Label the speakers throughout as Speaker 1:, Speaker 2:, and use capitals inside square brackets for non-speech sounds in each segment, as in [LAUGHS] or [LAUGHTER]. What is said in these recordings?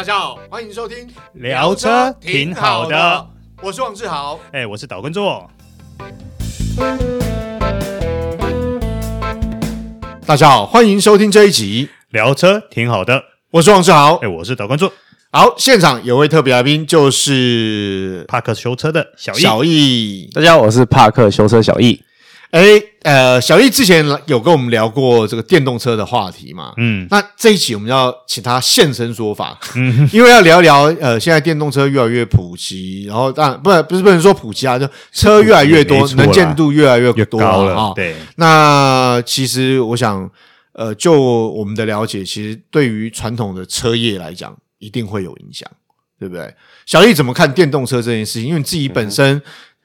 Speaker 1: 大家好，欢迎收听
Speaker 2: 聊车挺好的，
Speaker 1: 我是王志豪，
Speaker 2: 哎，我是岛根座。
Speaker 1: 大家好，欢迎收听这一集
Speaker 2: 聊车挺好的，
Speaker 1: 我是王志豪，
Speaker 2: 哎，我是岛根座。
Speaker 1: 好，现场有位特别来宾，就是
Speaker 2: 帕克修车的小易。
Speaker 1: 小易，
Speaker 3: 大家好，我是帕克修车小易。
Speaker 1: 哎，呃，小易之前有跟我们聊过这个电动车的话题嘛？嗯，那这一期我们要请他现身说法，嗯，[LAUGHS] 因为要聊一聊，呃，现在电动车越来越普及，然后当然不不是不能说普及啊，就车越来越多，能见度越来越多了啊。对，那其实我想，呃，就我们的了解，其实对于传统的车业来讲，一定会有影响，对不对？小易怎么看电动车这件事情？因为你自己本身。嗯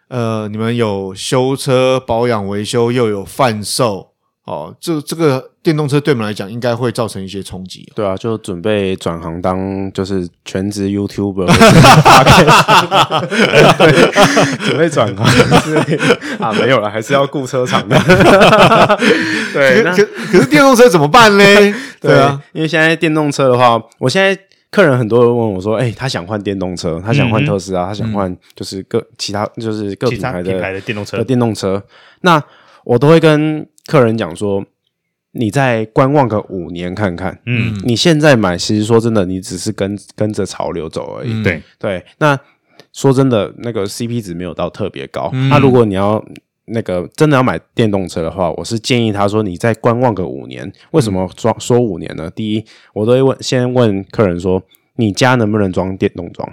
Speaker 1: 呃，你们有修车、保养、维修，又有贩售，哦，这这个电动车对我们来讲，应该会造成一些冲击。
Speaker 3: 对啊，就准备转行当就是全职 YouTuber，准备转行啊，没有了，还是要雇车厂的。对，可
Speaker 1: 可是电动车怎么办呢？[LAUGHS] 对啊，
Speaker 3: 因为现在电动车的话，我现在。客人很多人问我说：“哎、欸，他想换电动车，他想换特斯拉，嗯、他想换就是各其他就是各品牌的，
Speaker 2: 品牌的电动车
Speaker 3: 的电动车。那我都会跟客人讲说，你再观望个五年看看。嗯，你现在买，其实说真的，你只是跟跟着潮流走而已。对、嗯、对。那说真的，那个 CP 值没有到特别高。那、嗯啊、如果你要。那个真的要买电动车的话，我是建议他说，你再观望个五年。为什么装说五年呢？第一，我都会问，先问客人说，你家能不能装电动桩、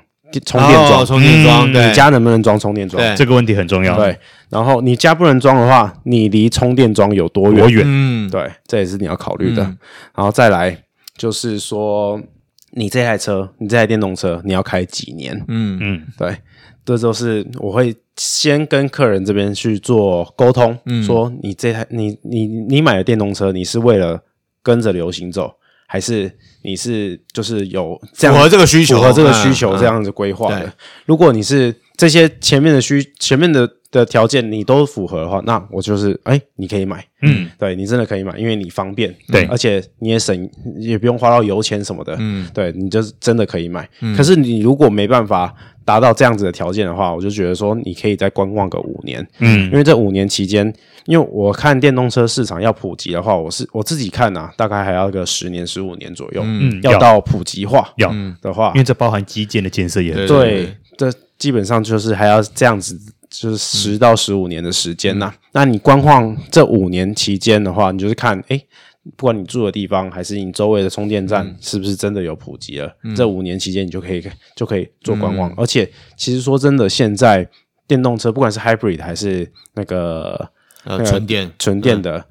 Speaker 3: 充电桩、
Speaker 1: 充电桩？
Speaker 3: 你家能不能装充电桩？
Speaker 2: 这个问题很重要。
Speaker 3: 对，然后你家不能装的话，你离充电桩有多远？
Speaker 2: 多远？
Speaker 3: 嗯，对，这也是你要考虑的。然后再来就是说，你这台车，你这台电动车，你要开几年？嗯嗯，对。这都是我会先跟客人这边去做沟通，嗯、说你这台你你你买的电动车，你是为了跟着流行走，还是你是就是有这样
Speaker 1: 符合这个需求，
Speaker 3: 符合这个需求这样子规划的？嗯嗯、如果你是这些前面的需前面的的条件你都符合的话，那我就是哎、欸，你可以买，嗯，对你真的可以买，因为你方便，对，而且你也省，也不用花到油钱什么的，嗯，对你就是真的可以买。嗯、可是你如果没办法。达到这样子的条件的话，我就觉得说你可以再观望个五年，嗯，因为这五年期间，因为我看电动车市场要普及的话，我是我自己看啊，大概还要个十年十五年左右，嗯，要到普及化要。的话，
Speaker 2: 因为这包含基建的建设也很
Speaker 3: 对，这基本上就是还要这样子，就是十到十五年的时间呐。那你观望这五年期间的话，你就是看，诶。不管你住的地方还是你周围的充电站，是不是真的有普及了？嗯、这五年期间，你就可以就可以做观望。嗯、而且，其实说真的，现在电动车不管是 hybrid 还是那个
Speaker 1: 呃纯电
Speaker 3: 纯电的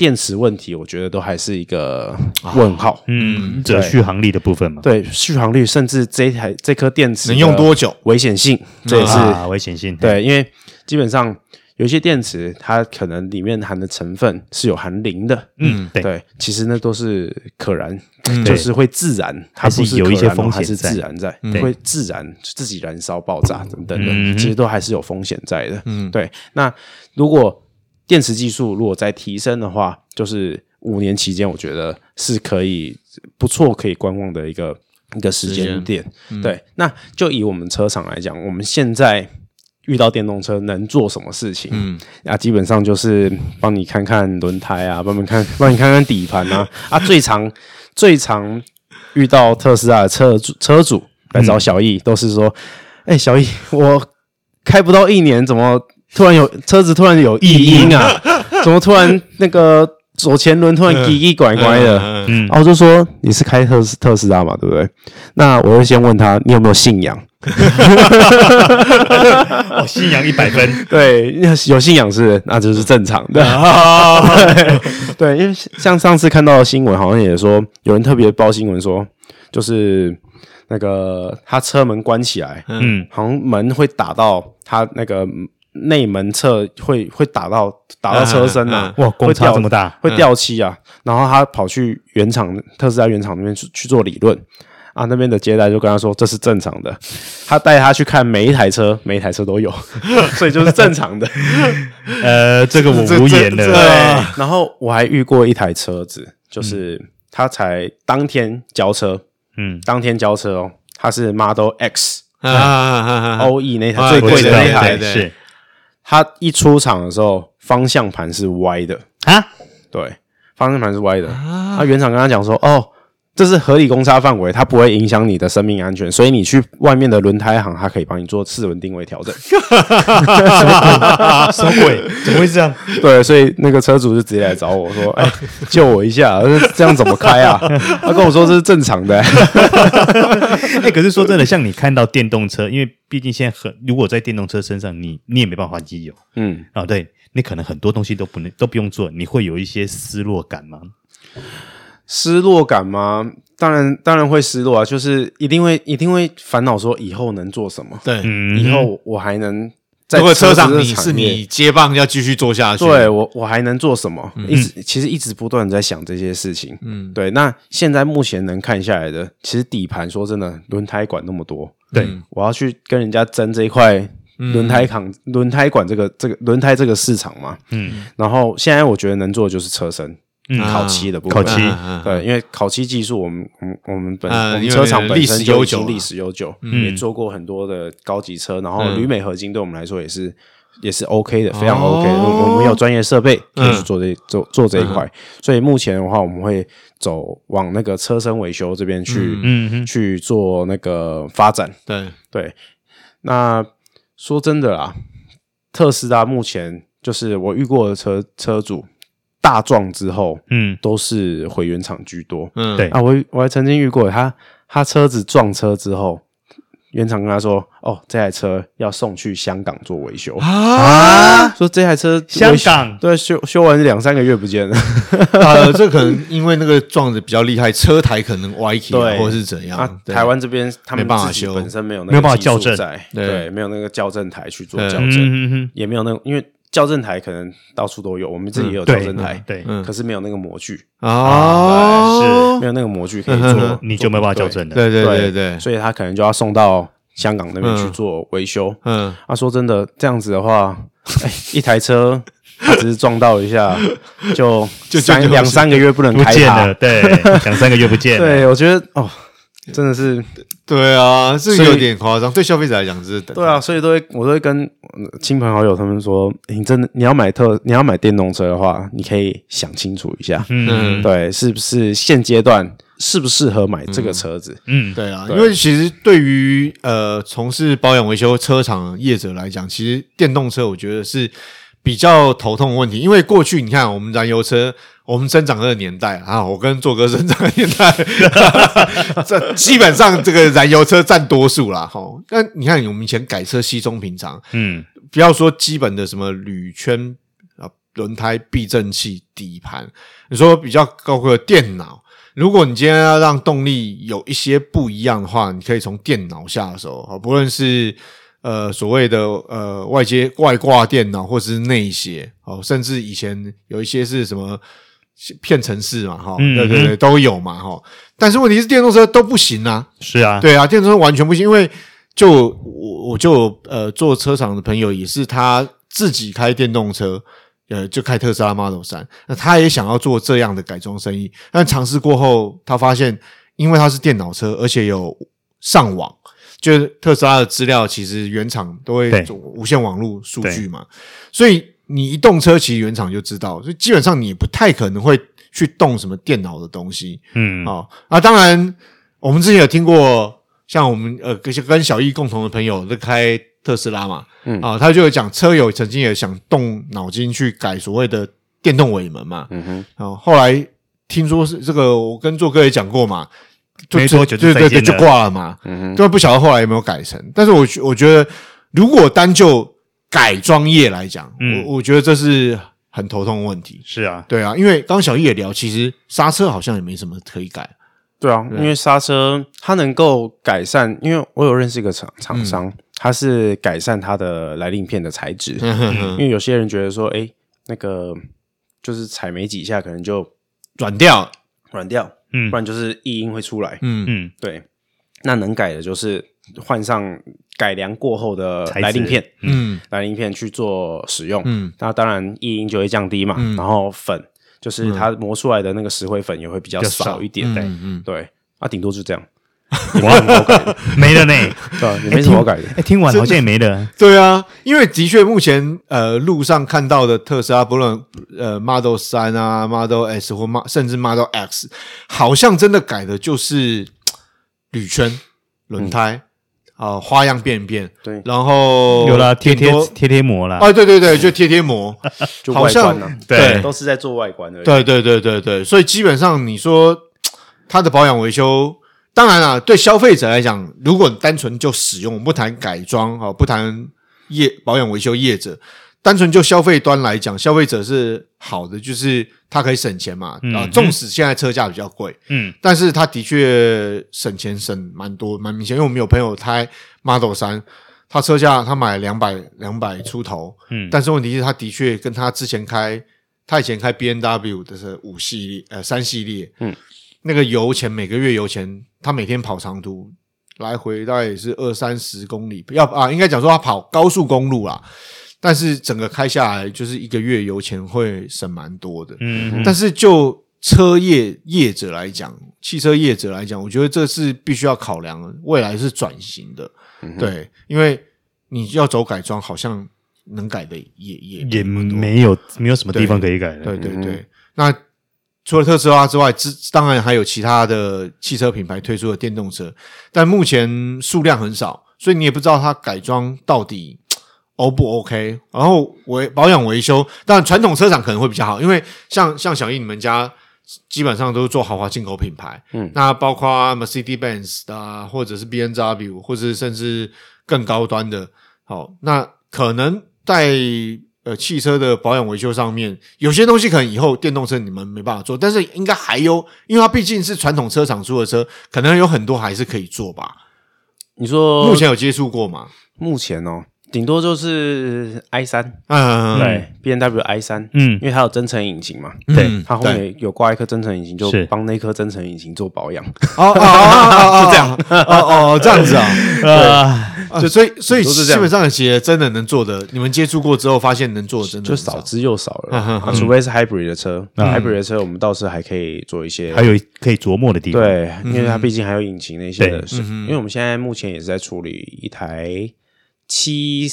Speaker 3: 电池问题，我觉得都还是一个问号。
Speaker 2: 嗯，这续航力的部分嘛，
Speaker 3: 对续航率，甚至这台这颗电池
Speaker 1: 能用多久？
Speaker 3: 危险性，这也是、
Speaker 2: 啊、危险性。
Speaker 3: 对，因为基本上。有些电池，它可能里面含的成分是有含磷的，嗯，对，对，其实那都是可燃，嗯、就是会自燃，它不是有一些风险是自燃在，嗯、会自燃自己燃烧爆炸等等的，嗯、其实都还是有风险在的，嗯，对。那如果电池技术如果再提升的话，就是五年期间，我觉得是可以不错，可以观望的一个一个时间点，嗯、对。那就以我们车厂来讲，我们现在。遇到电动车能做什么事情？嗯，啊，基本上就是帮你看看轮胎啊，[LAUGHS] 帮你看，帮你看看底盘啊。啊，最常最常遇到特斯拉的车主车主来找小易，嗯、都是说：“哎、欸，小易，我开不到一年，怎么突然有车子突然有异音啊？[LAUGHS] 怎么突然那个左前轮突然奇奇怪怪的？”嗯，然后我就说：“你是开特斯特斯拉嘛，对不对？”那我会先问他：“你有没有信仰？” [LAUGHS]
Speaker 2: 哦，信仰一百分，[LAUGHS]
Speaker 3: 对，有信仰是那就是正常的。对，因为像上次看到的新闻，好像也说有人特别报新闻说，就是那个他车门关起来，嗯，好像门会打到他那个内门侧，会会打到打到车身啊，
Speaker 2: 哇，公差这么大，
Speaker 3: 会掉漆啊。然后他跑去原厂特斯拉原厂那边去去做理论。啊，那边的接待就跟他说，这是正常的，他带他去看每一台车，每一台车都有，[LAUGHS] 所以就是正常的。[LAUGHS]
Speaker 2: 呃，这个我无言了。[LAUGHS]
Speaker 3: 对，然后我还遇过一台车子，就是他才当天交车，嗯，当天交车哦，他是 Model X 啊，OE 那台最贵的那台，是。它一出场的时候，方向盘是歪的啊，对，方向盘是歪的。他原厂跟他讲说，哦。这是合理公差范围，它不会影响你的生命安全，所以你去外面的轮胎行，它可以帮你做四轮定位调整。[LAUGHS]
Speaker 2: 什么鬼？[LAUGHS] 怎么会这样？
Speaker 3: 对，所以那个车主就直接来找我说：“哎、欸，救我一下！这样怎么开啊？” [LAUGHS] 他跟我说这是正常的、欸。
Speaker 2: 哎、欸，可是说真的，像你看到电动车，因为毕竟现在很，如果在电动车身上，你你也没办法换机油，嗯，啊，对，你可能很多东西都不能都不用做，你会有一些失落感吗？
Speaker 3: 失落感吗？当然，当然会失落啊！就是一定会，一定会烦恼说以后能做什么？对，以后我还能在车，
Speaker 1: 车上，你是你接棒要继续做下去？
Speaker 3: 对我，我还能做什么？嗯、一直其实一直不断在想这些事情。嗯，对。那现在目前能看下来的，其实底盘说真的，轮胎管那么多，对，我要去跟人家争这一块轮胎扛轮胎管这个这个轮胎这个市场嘛？嗯，然后现在我觉得能做的就是车身。嗯，烤漆的部分，烤漆，对，因为烤漆技术，我们，我们，我们本我们车厂本身就已经历史悠久，也做过很多的高级车，然后铝镁合金对我们来说也是也是 OK 的，非常 OK。我们有专业设备可以去做这做做这一块，所以目前的话，我们会走往那个车身维修这边去，嗯，去做那个发展。对。对，那说真的啦，特斯拉目前就是我遇过的车车主。大撞之后，嗯，都是回原厂居多，嗯，对。啊，我我还曾经遇过他，他车子撞车之后，原厂跟他说，哦，这台车要送去香港做维修。啊，说这台车
Speaker 2: 香港？
Speaker 3: 对修修完两三个月不见。了，
Speaker 1: 呃，这可能因为那个撞的比较厉害，车台可能歪起来，或是怎样，
Speaker 3: 台湾这边他们没办法修，本身没有那个没有办法校正，对，没有那个校正台去做校正，也没有那个因为。校正台可能到处都有，我们自己也有校正台，对，可是没有那个模具。啊，是没有那个模具可以做，
Speaker 2: 你就没办法校正的，
Speaker 1: 对对对对，
Speaker 3: 所以他可能就要送到香港那边去做维修。嗯，啊说真的，这样子的话，[LAUGHS] 哎，一台车他只是撞到一下，就 [LAUGHS] 就三两三个月不能开它，
Speaker 2: 对，两三个月不见，[LAUGHS]
Speaker 3: 对我觉得哦。真的是，
Speaker 1: 对啊，是有点夸张。对消费者来讲，是
Speaker 3: 对啊，所以都会，我都会跟亲朋好友他们说，你真的你要买特，你要买电动车的话，你可以想清楚一下，嗯，对，是不是现阶段适不适合买这个车子？
Speaker 1: 嗯，对啊，因为其实对于呃从事保养维修车厂业者来讲，其实电动车我觉得是比较头痛的问题，因为过去你看我们燃油车。我们生长的年代啊，我跟做哥生长的年代，[LAUGHS] 这基本上这个燃油车占多数啦。哈。那你看，我们以前改车稀松平常，嗯，不要说基本的什么铝圈啊、轮胎、避震器、底盘，你说比较高贵的电脑，如果你今天要让动力有一些不一样的话，你可以从电脑下手啊，不论是呃所谓的呃外接外挂电脑，或者是内写哦，甚至以前有一些是什么。骗城市嘛，哈，对对对，都有嘛，哈。但是问题是，电动车都不行啊。
Speaker 2: 是啊，
Speaker 1: 对啊，电动车完全不行，因为就我我就呃做车厂的朋友也是，他自己开电动车，呃，就开特斯拉 Model 三那他也想要做这样的改装生意，但尝试过后，他发现，因为他是电脑车，而且有上网，就是特斯拉的资料，其实原厂都会做无线网络数据嘛，所以。你一动车，其实原厂就知道，所以基本上你不太可能会去动什么电脑的东西，嗯，啊、哦，啊，当然，我们之前有听过，像我们呃跟跟小易共同的朋友在开特斯拉嘛，嗯，啊，他就有讲车友曾经也想动脑筋去改所谓的电动尾门嘛，嗯哼，然后后来听说是这个，我跟做哥也讲过嘛，
Speaker 2: 没多久
Speaker 1: 就对对对就挂了嘛，嗯哼，根本不晓得后来有没有改成，但是我我觉得如果单就改装业来讲，嗯、我我觉得这是很头痛的问题。
Speaker 2: 是啊，
Speaker 1: 对啊，因为刚刚小易也聊，其实刹车好像也没什么可以改。
Speaker 3: 对啊，对因为刹车它能够改善，因为我有认识一个厂厂商，嗯、它是改善它的来令片的材质。嗯、哼哼。因为有些人觉得说，哎，那个就是踩没几下，可能就软掉，软掉，嗯，不然就是异音会出来。嗯。嗯，对，那能改的就是换上。改良过后的来令片，嗯，来令片去做使用，嗯，那当然异音就会降低嘛，嗯，然后粉就是它磨出来的那个石灰粉也会比较少。一点，嗯嗯，对，啊，顶多就这样，没什么好改的，
Speaker 2: 没了呢，
Speaker 3: 对，也没什么好改的。
Speaker 2: 哎，听完好像也没了。
Speaker 1: 对啊，因为的确目前呃路上看到的特斯拉，不论呃 Model 三啊、Model S 或 Model 甚至 Model X，好像真的改的就是铝圈、轮胎啊，花样变一变。对，然后
Speaker 2: 有了贴贴贴贴膜了。
Speaker 1: 啊，对对对，就贴贴膜，[LAUGHS] 好像对，
Speaker 3: 都是在做外观的。
Speaker 1: 对对对对对，所以基本上你说它的保养维修。当然了，对消费者来讲，如果你单纯就使用，不谈改装啊，不谈业保养维修业者，单纯就消费端来讲，消费者是好的，就是它可以省钱嘛。啊，纵使现在车价比较贵，嗯，但是他的确省钱省蛮多，蛮明显。因为我们有朋友开 Model 三他车价他买两百两百出头，嗯，但是问题是他的确跟他之前开，他以前开 B N W 的是五系列呃三系列，嗯。那个油钱每个月油钱，他每天跑长途来回大概也是二三十公里，要啊，应该讲说他跑高速公路啦，但是整个开下来就是一个月油钱会省蛮多的。嗯，但是就车业业者来讲，汽车业者来讲，我觉得这是必须要考量的，未来是转型的。嗯、对，因为你要走改装，好像能改的也也
Speaker 2: 也没有没有什么地方可以改的。
Speaker 1: 对对对，嗯、那。除了特斯拉之外，之当然还有其他的汽车品牌推出的电动车，但目前数量很少，所以你也不知道它改装到底 [TSK] O 不 OK。然后维保养维修，当然传统车厂可能会比较好，因为像像小易你们家基本上都是做豪华进口品牌，嗯，那包括 Mercedes-Benz 的啊，或者是 B N W，或者甚至更高端的，好，那可能在。呃，汽车的保养维修上面，有些东西可能以后电动车你们没办法做，但是应该还有，因为它毕竟是传统车厂出的车，可能有很多还是可以做吧。
Speaker 3: 你说
Speaker 1: 目前有接触过吗？
Speaker 3: 目前哦。顶多就是 i 三，嗯，对，B N W i 三，嗯，因为它有增程引擎嘛，对，它后面有挂一颗增程引擎，就帮那颗增程引擎做保养。
Speaker 1: 哦哦哦，[LAUGHS] 是这样，哦哦，这样子啊，[LAUGHS] 对，就所以所以基本上其实真的能做的，你们接触过之后发现能做的真的
Speaker 3: 就少之又少了，除非是 hybrid 的车，hybrid 的车我们倒是还可以做一些，
Speaker 2: 还有可以琢磨的地方，
Speaker 3: 对，因为它毕竟还有引擎那些的，因为我们现在目前也是在处理一台。七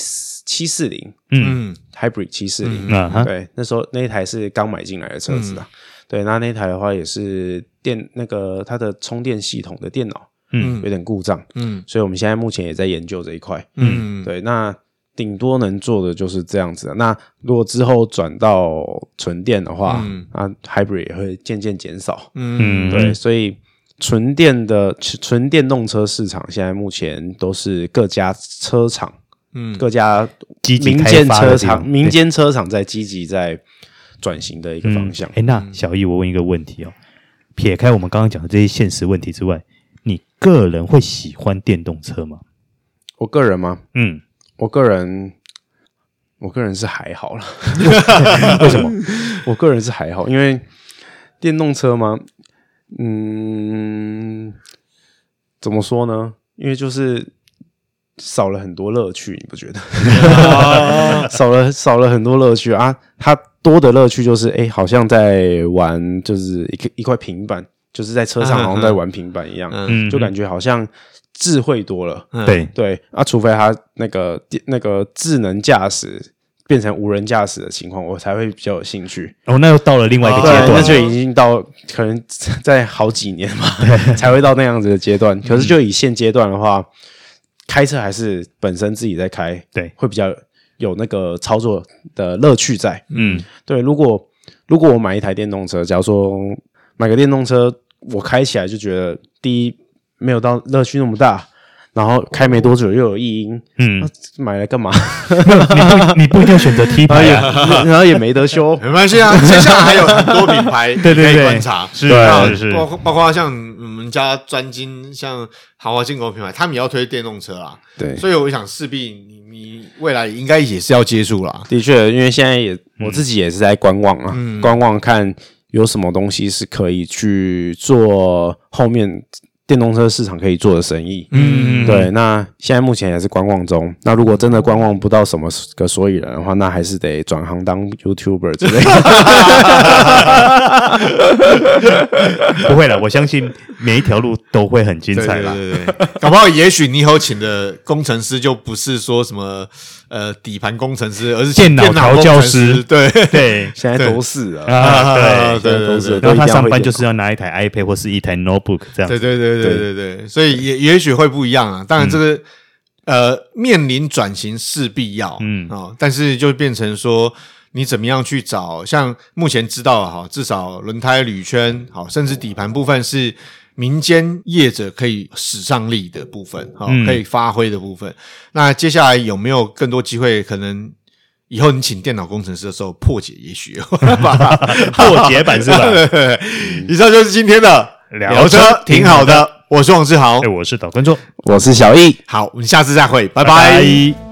Speaker 3: 七四零，嗯，Hybrid 七四零，对，那时候那一台是刚买进来的车子啊，对，那那台的话也是电那个它的充电系统的电脑，嗯，有点故障，嗯，所以我们现在目前也在研究这一块，嗯，对，那顶多能做的就是这样子。那如果之后转到纯电的话，嗯。那 Hybrid 也会渐渐减少，嗯，对，所以纯电的纯电动车市场现在目前都是各家车厂。嗯，各家民间车厂、民间车厂在积极在转型的一个方向。哎、
Speaker 2: 嗯，那小易，我问一个问题哦，撇开我们刚刚讲的这些现实问题之外，你个人会喜欢电动车吗？
Speaker 3: 我个人吗？嗯，我个人，我个人是还好了。[LAUGHS] 为什么？[LAUGHS] 我个人是还好，因为电动车吗？嗯，怎么说呢？因为就是。少了很多乐趣，你不觉得？[LAUGHS] 少了少了很多乐趣啊！它多的乐趣就是，哎、欸，好像在玩，就是一个一块平板，就是在车上好像在玩平板一样，嗯、就感觉好像智慧多了。嗯、对对啊，除非他那个那个智能驾驶变成无人驾驶的情况，我才会比较有兴趣。
Speaker 2: 哦，那又到了另外一个阶段，
Speaker 3: 那就已经到可能在好几年嘛，才会到那样子的阶段。可是就以现阶段的话。开车还是本身自己在开，对，会比较有那个操作的乐趣在。嗯，对。如果如果我买一台电动车，假如说买个电动车，我开起来就觉得第一没有到乐趣那么大。然后开没多久又有异音，嗯，买来干嘛？
Speaker 2: 你不你不一定要选择 T 牌 [LAUGHS] 呀，
Speaker 3: 然后也没得修，[LAUGHS]
Speaker 1: 没关系啊。接下来还有很多品牌 [LAUGHS] 可以观察，
Speaker 2: 是是，
Speaker 1: 包包括像我们家专精像豪华进口品牌，他们也要推电动车啦。对，所以我想势必你你未来应该也是要接触啦。
Speaker 3: 的确，因为现在也我自己也是在观望啊，观望看有什么东西是可以去做后面。电动车市场可以做的生意，嗯，对。那现在目前也是观望中。那如果真的观望不到什么个所以然的话，那还是得转行当 YouTuber 之类的。[LAUGHS]
Speaker 2: 不会了，我相信每一条路都会很精彩啦。
Speaker 1: 对对对，对，搞不好也许你以后请的工程师就不是说什么呃底盘工程师，而是
Speaker 2: 电脑调教师。
Speaker 1: 对
Speaker 3: 对，现在都是啊，[LAUGHS]
Speaker 2: 对对对对。然后他上班就是要拿一台 iPad 或是一台 Notebook 这样。
Speaker 1: 对对对对对对，所以也也许会不一样啊。当然这个呃面临转型势必要，嗯啊，但是就变成说。你怎么样去找？像目前知道哈，至少轮胎铝圈好，甚至底盘部分是民间业者可以使上力的部分，好，可以发挥的部分。嗯、那接下来有没有更多机会？可能以后你请电脑工程师的时候破解，也许 [LAUGHS]
Speaker 2: 破解版是吧？[LAUGHS]
Speaker 1: 以上就是今天的聊车，挺好的。我是王志豪，
Speaker 2: 我是导观众，
Speaker 3: 我是小易。
Speaker 1: 好，我们下次再会，拜拜。拜拜。